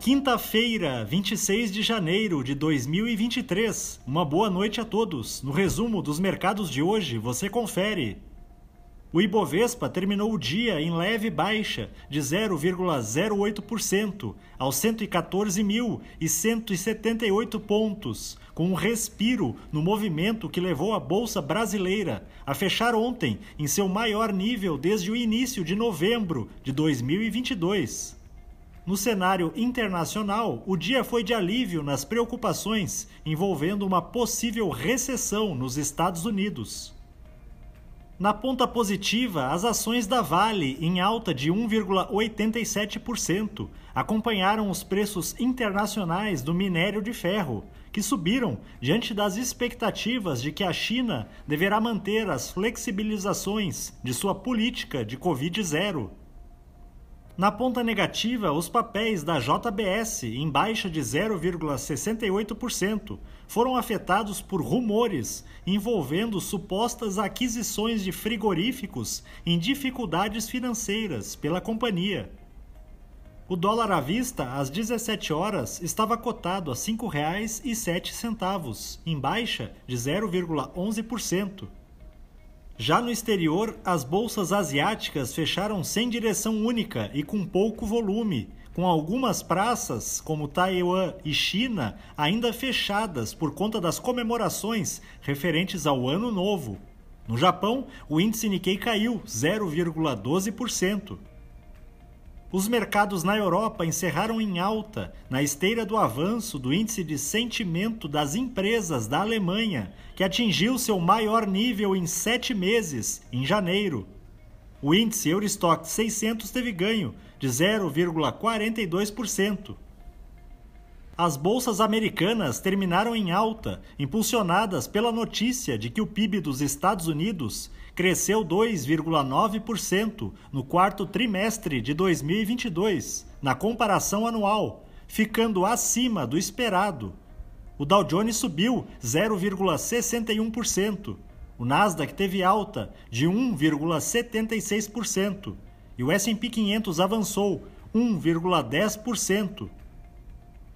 Quinta-feira, 26 de janeiro de 2023. Uma boa noite a todos. No resumo dos mercados de hoje, você confere. O Ibovespa terminou o dia em leve baixa de 0,08% aos 114.178 pontos, com um respiro no movimento que levou a bolsa brasileira a fechar ontem em seu maior nível desde o início de novembro de 2022. No cenário internacional, o dia foi de alívio nas preocupações envolvendo uma possível recessão nos Estados Unidos. Na ponta positiva, as ações da Vale, em alta de 1,87%, acompanharam os preços internacionais do minério de ferro, que subiram diante das expectativas de que a China deverá manter as flexibilizações de sua política de Covid-0 na ponta negativa, os papéis da JBS, em baixa de 0,68%, foram afetados por rumores envolvendo supostas aquisições de frigoríficos em dificuldades financeiras pela companhia. O dólar à vista, às 17 horas, estava cotado a R$ 5,07, em baixa de 0,11%. Já no exterior, as bolsas asiáticas fecharam sem direção única e com pouco volume, com algumas praças, como Taiwan e China, ainda fechadas por conta das comemorações referentes ao Ano Novo. No Japão, o índice Nikkei caiu 0,12%. Os mercados na Europa encerraram em alta, na esteira do avanço do índice de sentimento das empresas da Alemanha, que atingiu seu maior nível em sete meses, em janeiro. O índice Eurostock 600 teve ganho de 0,42%. As bolsas americanas terminaram em alta, impulsionadas pela notícia de que o PIB dos Estados Unidos cresceu 2,9% no quarto trimestre de 2022, na comparação anual, ficando acima do esperado. O Dow Jones subiu 0,61%, o Nasdaq teve alta de 1,76% e o S&P 500 avançou 1,10%.